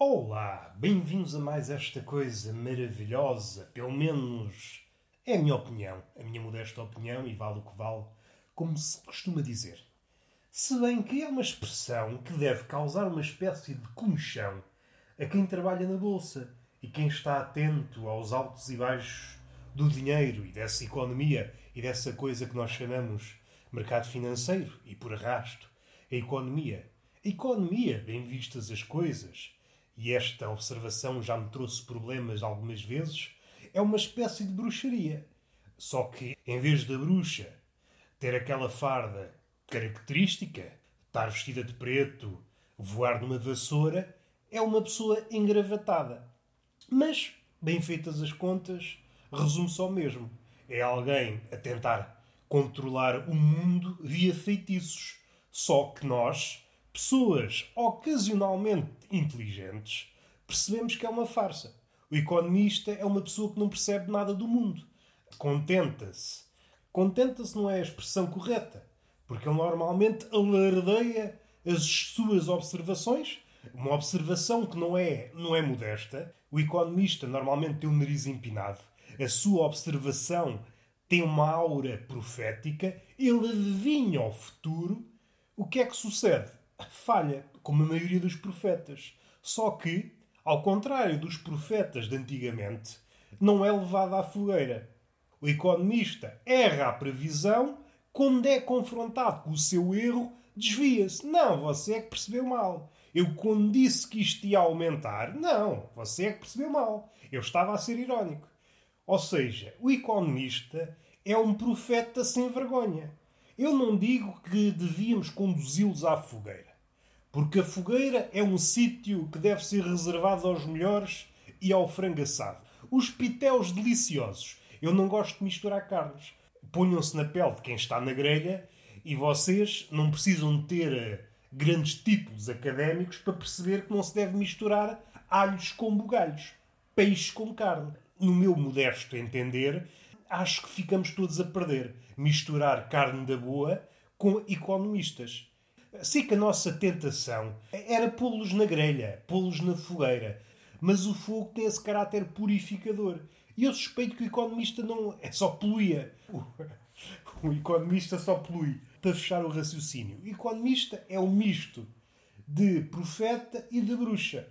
Olá, bem-vindos a mais esta coisa maravilhosa, pelo menos é a minha opinião, a minha modesta opinião, e vale o que vale, como se costuma dizer. Se bem que é uma expressão que deve causar uma espécie de comichão a quem trabalha na Bolsa e quem está atento aos altos e baixos do dinheiro e dessa economia e dessa coisa que nós chamamos mercado financeiro e, por arrasto, a economia. A economia, bem vistas as coisas, e esta observação já me trouxe problemas algumas vezes, é uma espécie de bruxaria. Só que, em vez da bruxa ter aquela farda característica, estar vestida de preto, voar numa vassoura, é uma pessoa engravatada. Mas, bem feitas as contas, resume-se ao mesmo. É alguém a tentar controlar o mundo via feitiços. Só que nós, pessoas ocasionalmente inteligentes, percebemos que é uma farsa. O economista é uma pessoa que não percebe nada do mundo. Contenta-se. Contenta-se não é a expressão correta, porque ele normalmente alardeia as suas observações, uma observação que não é, não é modesta. O economista normalmente tem o nariz empinado. A sua observação tem uma aura profética, ele adivinha o futuro. O que é que sucede? Falha, como a maioria dos profetas. Só que, ao contrário dos profetas de antigamente, não é levado à fogueira. O economista erra a previsão, quando é confrontado com o seu erro, desvia-se. Não, você é que percebeu mal. Eu, quando disse que isto ia aumentar, não, você é que percebeu mal. Eu estava a ser irónico. Ou seja, o economista é um profeta sem vergonha. Eu não digo que devíamos conduzi-los à fogueira, porque a fogueira é um sítio que deve ser reservado aos melhores e ao frango assado. Os pitéus deliciosos. Eu não gosto de misturar carnes. Ponham-se na pele de quem está na grelha e vocês não precisam ter eh, grandes títulos académicos para perceber que não se deve misturar alhos com bugalhos, peixe com carne no meu modesto entender, acho que ficamos todos a perder. Misturar carne da boa com economistas. Sei que a nossa tentação era pô-los na grelha, pô-los na fogueira. Mas o fogo tem esse caráter purificador. E eu suspeito que o economista não é só poluía. O economista só polui. Para fechar o raciocínio. O economista é um misto de profeta e de bruxa.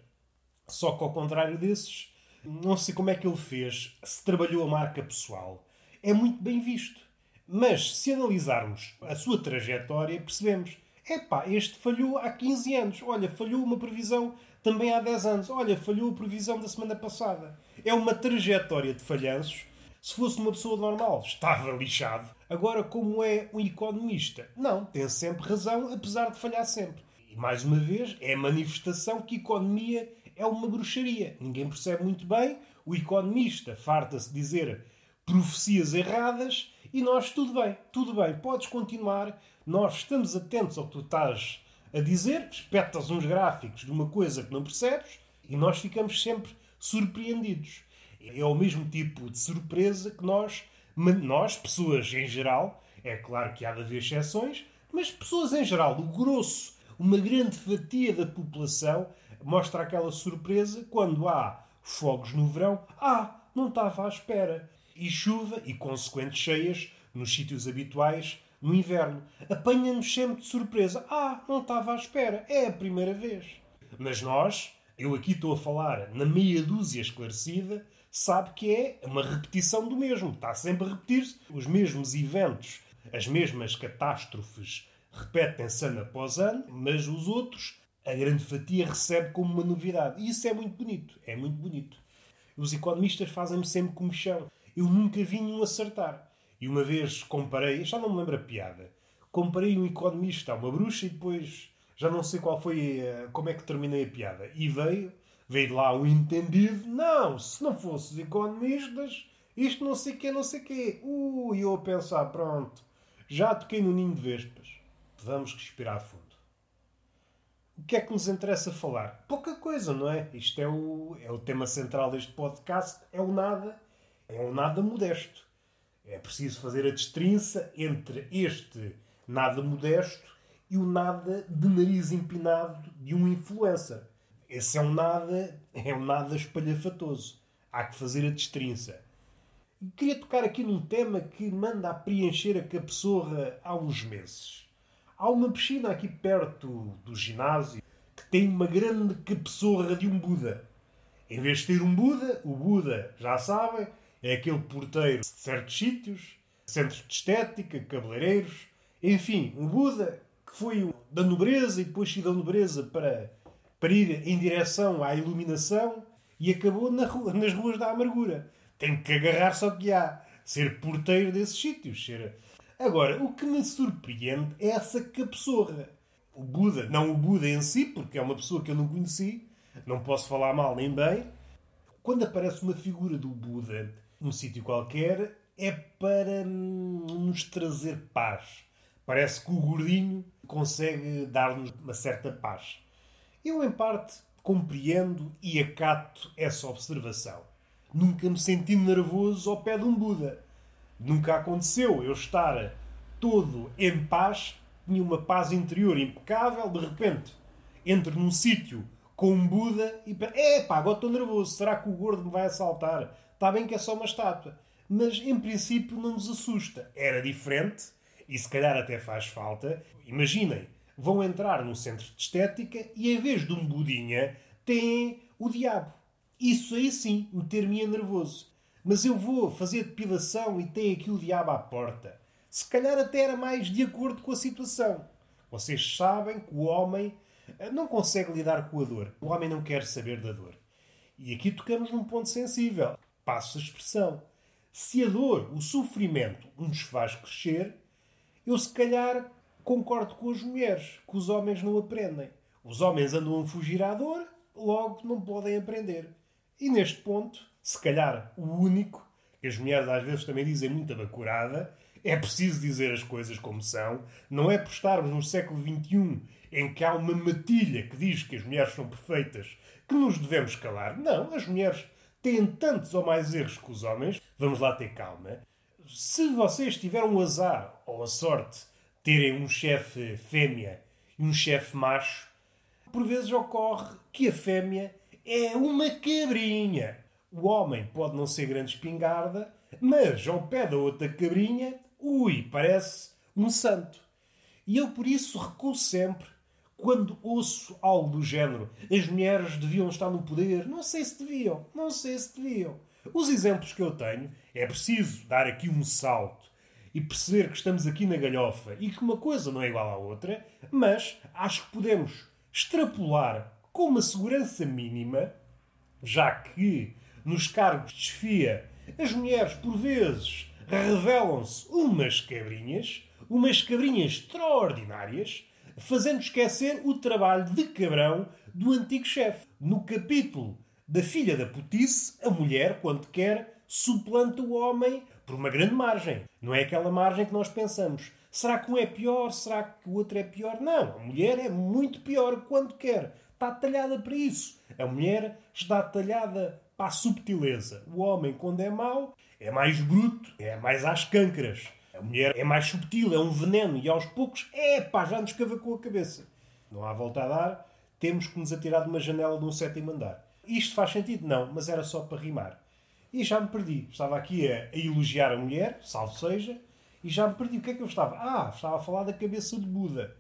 Só que ao contrário desses, não sei como é que ele fez, se trabalhou a marca pessoal. É muito bem visto. Mas se analisarmos a sua trajetória, percebemos: epá, este falhou há 15 anos. Olha, falhou uma previsão também há 10 anos. Olha, falhou a previsão da semana passada. É uma trajetória de falhanços. Se fosse uma pessoa normal, estava lixado. Agora, como é um economista? Não, tem sempre razão, apesar de falhar sempre. E mais uma vez, é a manifestação que economia é uma bruxaria. Ninguém percebe muito bem. O economista farta-se dizer profecias erradas e nós, tudo bem, tudo bem, podes continuar. Nós estamos atentos ao que tu estás a dizer, espetas uns gráficos de uma coisa que não percebes e nós ficamos sempre surpreendidos. É o mesmo tipo de surpresa que nós, nós, pessoas em geral, é claro que há de haver exceções, mas pessoas em geral, o grosso, uma grande fatia da população, mostra aquela surpresa quando há fogos no verão. Ah, não estava à espera. E chuva e consequentes cheias nos sítios habituais no inverno. Apanha-nos sempre de surpresa. Ah, não estava à espera. É a primeira vez. Mas nós, eu aqui estou a falar na meia dúzia esclarecida, sabe que é uma repetição do mesmo. Está sempre a repetir-se. Os mesmos eventos, as mesmas catástrofes repetem-se ano após ano, mas os outros a grande fatia recebe como uma novidade. E isso é muito bonito. É muito bonito. Os economistas fazem-me sempre comichão. Eu nunca vi nenhum acertar. E uma vez comparei, já não me lembro a piada, comparei um economista a uma bruxa e depois já não sei qual foi, eh, como é que terminei a piada. E veio, veio lá um entendido, não, se não fosse os economistas, isto não sei o quê, não sei o quê. Uh, e eu a pensar, pronto, já toquei no ninho de vespas. Vamos respirar fundo o que é que nos interessa falar? Pouca coisa, não é? Isto é o, é o tema central deste podcast, é o nada, é o nada modesto. É preciso fazer a destrinça entre este nada modesto e o nada de nariz empinado de um influencer. Esse é um nada, é um nada espalhafatoso. Há que fazer a destrinça. Queria tocar aqui num tema que manda a preencher a cabeçorra há uns meses. Há uma piscina aqui perto do ginásio que tem uma grande cabeçorra de um Buda. Em vez de ter um Buda, o Buda, já sabem, é aquele porteiro de certos sítios, centros de estética, cabeleireiros, enfim, um Buda que foi da nobreza e depois saiu da nobreza para, para ir em direção à iluminação e acabou na rua, nas ruas da amargura. Tem que agarrar-se ao que há. Ser porteiro desses sítios. Ser... Agora, o que me surpreende é essa cabeçorra. O Buda, não o Buda em si, porque é uma pessoa que eu não conheci, não posso falar mal nem bem. Quando aparece uma figura do Buda num sítio qualquer, é para nos trazer paz. Parece que o gordinho consegue dar-nos uma certa paz. Eu, em parte, compreendo e acato essa observação. Nunca me senti nervoso ao pé de um Buda. Nunca aconteceu eu estar todo em paz, tinha uma paz interior impecável, de repente entro num sítio com um Buda e penso, é pá, agora estou nervoso, será que o gordo me vai assaltar? Está bem que é só uma estátua. Mas em princípio não nos assusta. Era diferente e se calhar até faz falta. Imaginem, vão entrar num centro de estética e em vez de um Budinha têm o diabo. Isso aí sim meter-me nervoso. Mas eu vou fazer depilação e tem aqui o diabo à porta. Se calhar até era mais de acordo com a situação. Vocês sabem que o homem eh, não consegue lidar com a dor. O homem não quer saber da dor. E aqui tocamos num ponto sensível. Passo a expressão. Se a dor, o sofrimento, nos faz crescer, eu se calhar concordo com as mulheres, que os homens não aprendem. Os homens andam a fugir à dor, logo não podem aprender. E neste ponto, se calhar o único, que as mulheres às vezes também dizem muita bacurada, é preciso dizer as coisas como são, não é por estarmos no século XXI em que há uma matilha que diz que as mulheres são perfeitas que nos devemos calar. Não, as mulheres têm tantos ou mais erros que os homens. Vamos lá ter calma. Se vocês tiveram o azar ou a sorte de terem um chefe fêmea e um chefe macho, por vezes ocorre que a fêmea é uma cabrinha. O homem pode não ser grande espingarda, mas ao pé da outra cabrinha, ui, parece um santo. E eu por isso recuo sempre quando ouço algo do género. As mulheres deviam estar no poder. Não sei se deviam. Não sei se deviam. Os exemplos que eu tenho, é preciso dar aqui um salto e perceber que estamos aqui na galhofa e que uma coisa não é igual à outra, mas acho que podemos extrapolar com uma segurança mínima, já que nos cargos de desfia as mulheres por vezes revelam-se umas cabrinhas, umas cabrinhas extraordinárias, fazendo esquecer o trabalho de cabrão do antigo chefe. No capítulo da filha da putice, a mulher, quando quer, suplanta o homem por uma grande margem. Não é aquela margem que nós pensamos. Será que um é pior? Será que o outro é pior? Não. A mulher é muito pior quando quer está talhada para isso. A mulher está talhada para a subtileza. O homem, quando é mau, é mais bruto, é mais às câncaras. A mulher é mais subtil, é um veneno e aos poucos, é pá, já nos cavacou a cabeça. Não há volta a dar, temos que nos atirar de uma janela de um sétimo andar. Isto faz sentido? Não, mas era só para rimar. E já me perdi. Estava aqui a, a elogiar a mulher, salvo seja, e já me perdi. O que é que eu estava? Ah, estava a falar da cabeça de Buda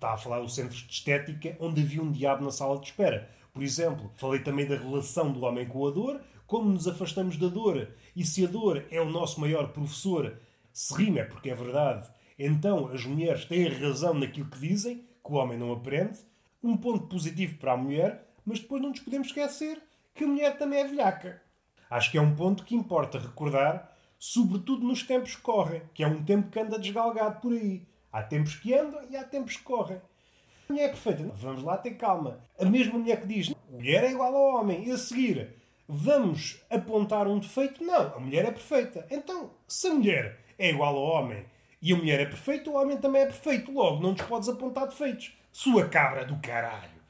está a falar dos centros de estética onde havia um diabo na sala de espera. Por exemplo, falei também da relação do homem com a dor, como nos afastamos da dor e se a dor é o nosso maior professor, se rima é porque é verdade, então as mulheres têm razão naquilo que dizem, que o homem não aprende. Um ponto positivo para a mulher, mas depois não nos podemos esquecer que a mulher também é velhaca. Acho que é um ponto que importa recordar, sobretudo nos tempos que correm, que é um tempo que anda desgalgado por aí. Há tempos que andam e há tempos que correm. A mulher é perfeita. Vamos lá ter calma. A mesma mulher que diz mulher é igual ao homem e a seguir vamos apontar um defeito. Não, a mulher é perfeita. Então, se a mulher é igual ao homem e a mulher é perfeita, o homem também é perfeito. Logo, não nos podes apontar defeitos. Sua cabra do caralho.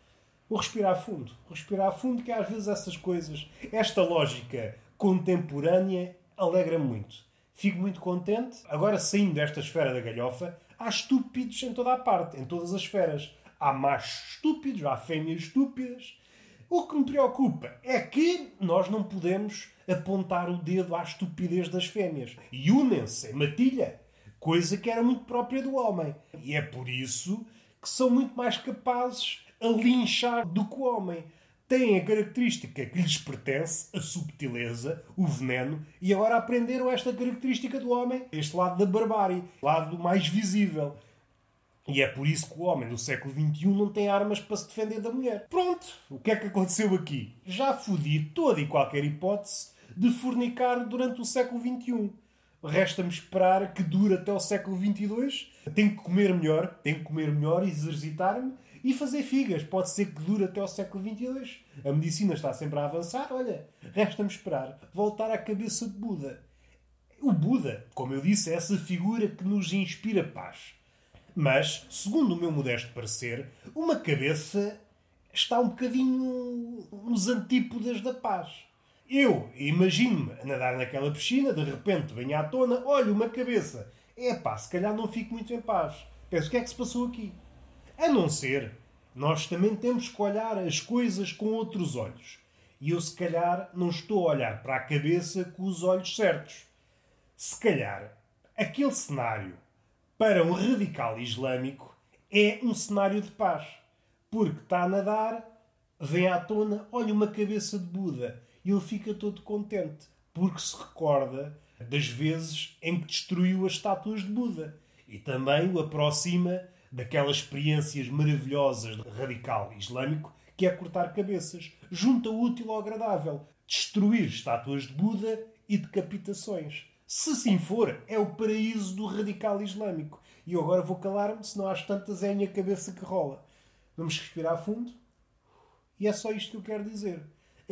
Vou respirar fundo. Vou respirar fundo que às vezes essas coisas, esta lógica contemporânea alegra-me muito. Fico muito contente. Agora, saindo desta esfera da galhofa, há estúpidos em toda a parte, em todas as esferas. Há machos estúpidos, há fêmeas estúpidas. O que me preocupa é que nós não podemos apontar o dedo à estupidez das fêmeas. E unem-se em matilha, coisa que era muito própria do homem. E é por isso que são muito mais capazes a linchar do que o homem. Têm a característica que lhes pertence, a subtileza, o veneno, e agora aprenderam esta característica do homem, este lado da barbárie, lado mais visível. E é por isso que o homem do século XXI não tem armas para se defender da mulher. Pronto, o que é que aconteceu aqui? Já fodi toda e qualquer hipótese de fornicar durante o século XXI. Resta-me esperar que dure até o século XXII. Tenho que comer melhor, tenho que comer melhor, exercitar-me e fazer figas. Pode ser que dure até o século XXII. A medicina está sempre a avançar. Olha, resta-me esperar voltar à cabeça de Buda. O Buda, como eu disse, é essa figura que nos inspira paz mas, segundo o meu modesto parecer, uma cabeça está um bocadinho nos antípodas da paz. Eu imagino-me a nadar naquela piscina, de repente vem à tona, olho uma cabeça. É pá, se calhar não fico muito em paz. Penso, o que é que se passou aqui? A não ser, nós também temos que olhar as coisas com outros olhos. E eu, se calhar, não estou a olhar para a cabeça com os olhos certos. Se calhar, aquele cenário para um radical islâmico é um cenário de paz. Porque está a nadar, vem à tona, olha uma cabeça de Buda e ele fica todo contente. Porque se recorda das vezes em que destruiu as estátuas de Buda. E também o aproxima daquelas experiências maravilhosas de radical islâmico que é cortar cabeças. Junta o útil ao agradável. Destruir estátuas de Buda e decapitações. Se sim for, é o paraíso do radical islâmico. E eu agora vou calar-me, senão às tantas é a minha cabeça que rola. Vamos respirar fundo. E é só isto que eu quero dizer.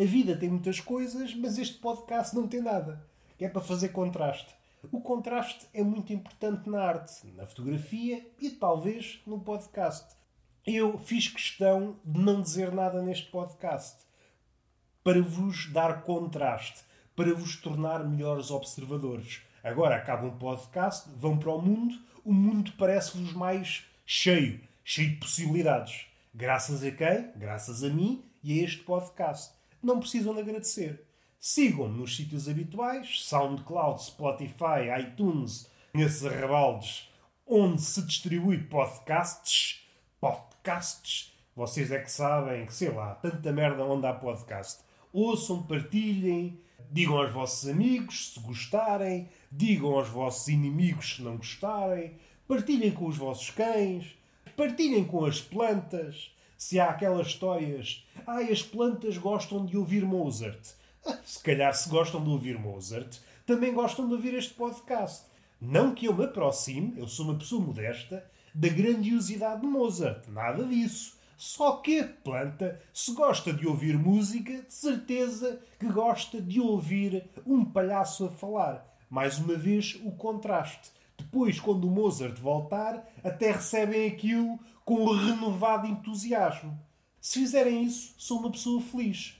A vida tem muitas coisas, mas este podcast não tem nada. É para fazer contraste. O contraste é muito importante na arte, na fotografia e talvez no podcast. Eu fiz questão de não dizer nada neste podcast para vos dar contraste para vos tornar melhores observadores. Agora acaba um podcast, vão para o mundo, o mundo parece-vos mais cheio, cheio de possibilidades. Graças a quem? Graças a mim e a este podcast. Não precisam de agradecer. Sigam-me nos sítios habituais, SoundCloud, Spotify, iTunes, nesses arrabaldes onde se distribui podcasts. Podcasts. Vocês é que sabem que, sei lá, tanta merda onde há podcast. Ouçam, partilhem, Digam aos vossos amigos se gostarem, digam aos vossos inimigos se não gostarem, partilhem com os vossos cães, partilhem com as plantas. Se há aquelas histórias, ah, as plantas gostam de ouvir Mozart. Ah, se calhar, se gostam de ouvir Mozart, também gostam de ouvir este podcast. Não que eu me aproxime, eu sou uma pessoa modesta, da grandiosidade de Mozart. Nada disso. Só que a planta, se gosta de ouvir música, de certeza que gosta de ouvir um palhaço a falar. Mais uma vez, o contraste. Depois, quando o Mozart voltar, até recebem aquilo com um renovado entusiasmo. Se fizerem isso, sou uma pessoa feliz.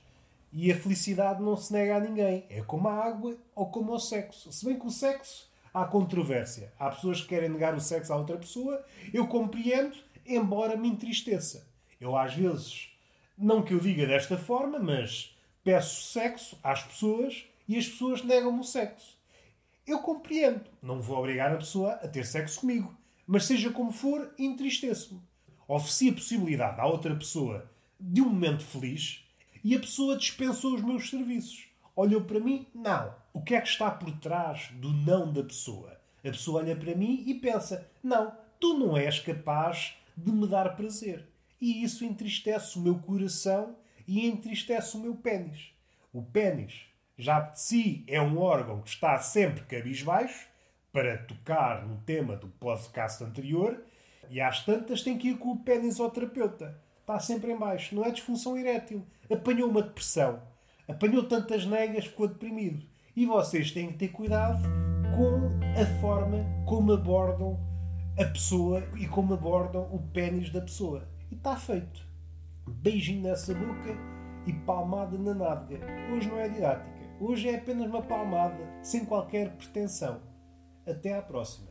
E a felicidade não se nega a ninguém. É como a água ou como o sexo. Se bem que o sexo há controvérsia. Há pessoas que querem negar o sexo a outra pessoa. Eu compreendo, embora me entristeça. Eu, às vezes, não que eu diga desta forma, mas peço sexo às pessoas e as pessoas negam-me o sexo. Eu compreendo. Não vou obrigar a pessoa a ter sexo comigo. Mas seja como for, entristeço-me. Ofereci a possibilidade à outra pessoa de um momento feliz e a pessoa dispensou os meus serviços. Olhou para mim? Não. O que é que está por trás do não da pessoa? A pessoa olha para mim e pensa: Não, tu não és capaz de me dar prazer e isso entristece o meu coração e entristece o meu pênis. O pênis, já de si, é um órgão que está sempre cabisbaixo, para tocar no tema do podcast anterior, e às tantas tem que ir com o pênis ao terapeuta. Está sempre em baixo. Não é disfunção erétil. Apanhou uma depressão. Apanhou tantas negas, ficou deprimido. E vocês têm que ter cuidado com a forma como abordam a pessoa e como abordam o pênis da pessoa. E está feito. Beijinho nessa boca e palmada na nádega. Hoje não é didática. Hoje é apenas uma palmada, sem qualquer pretensão. Até à próxima.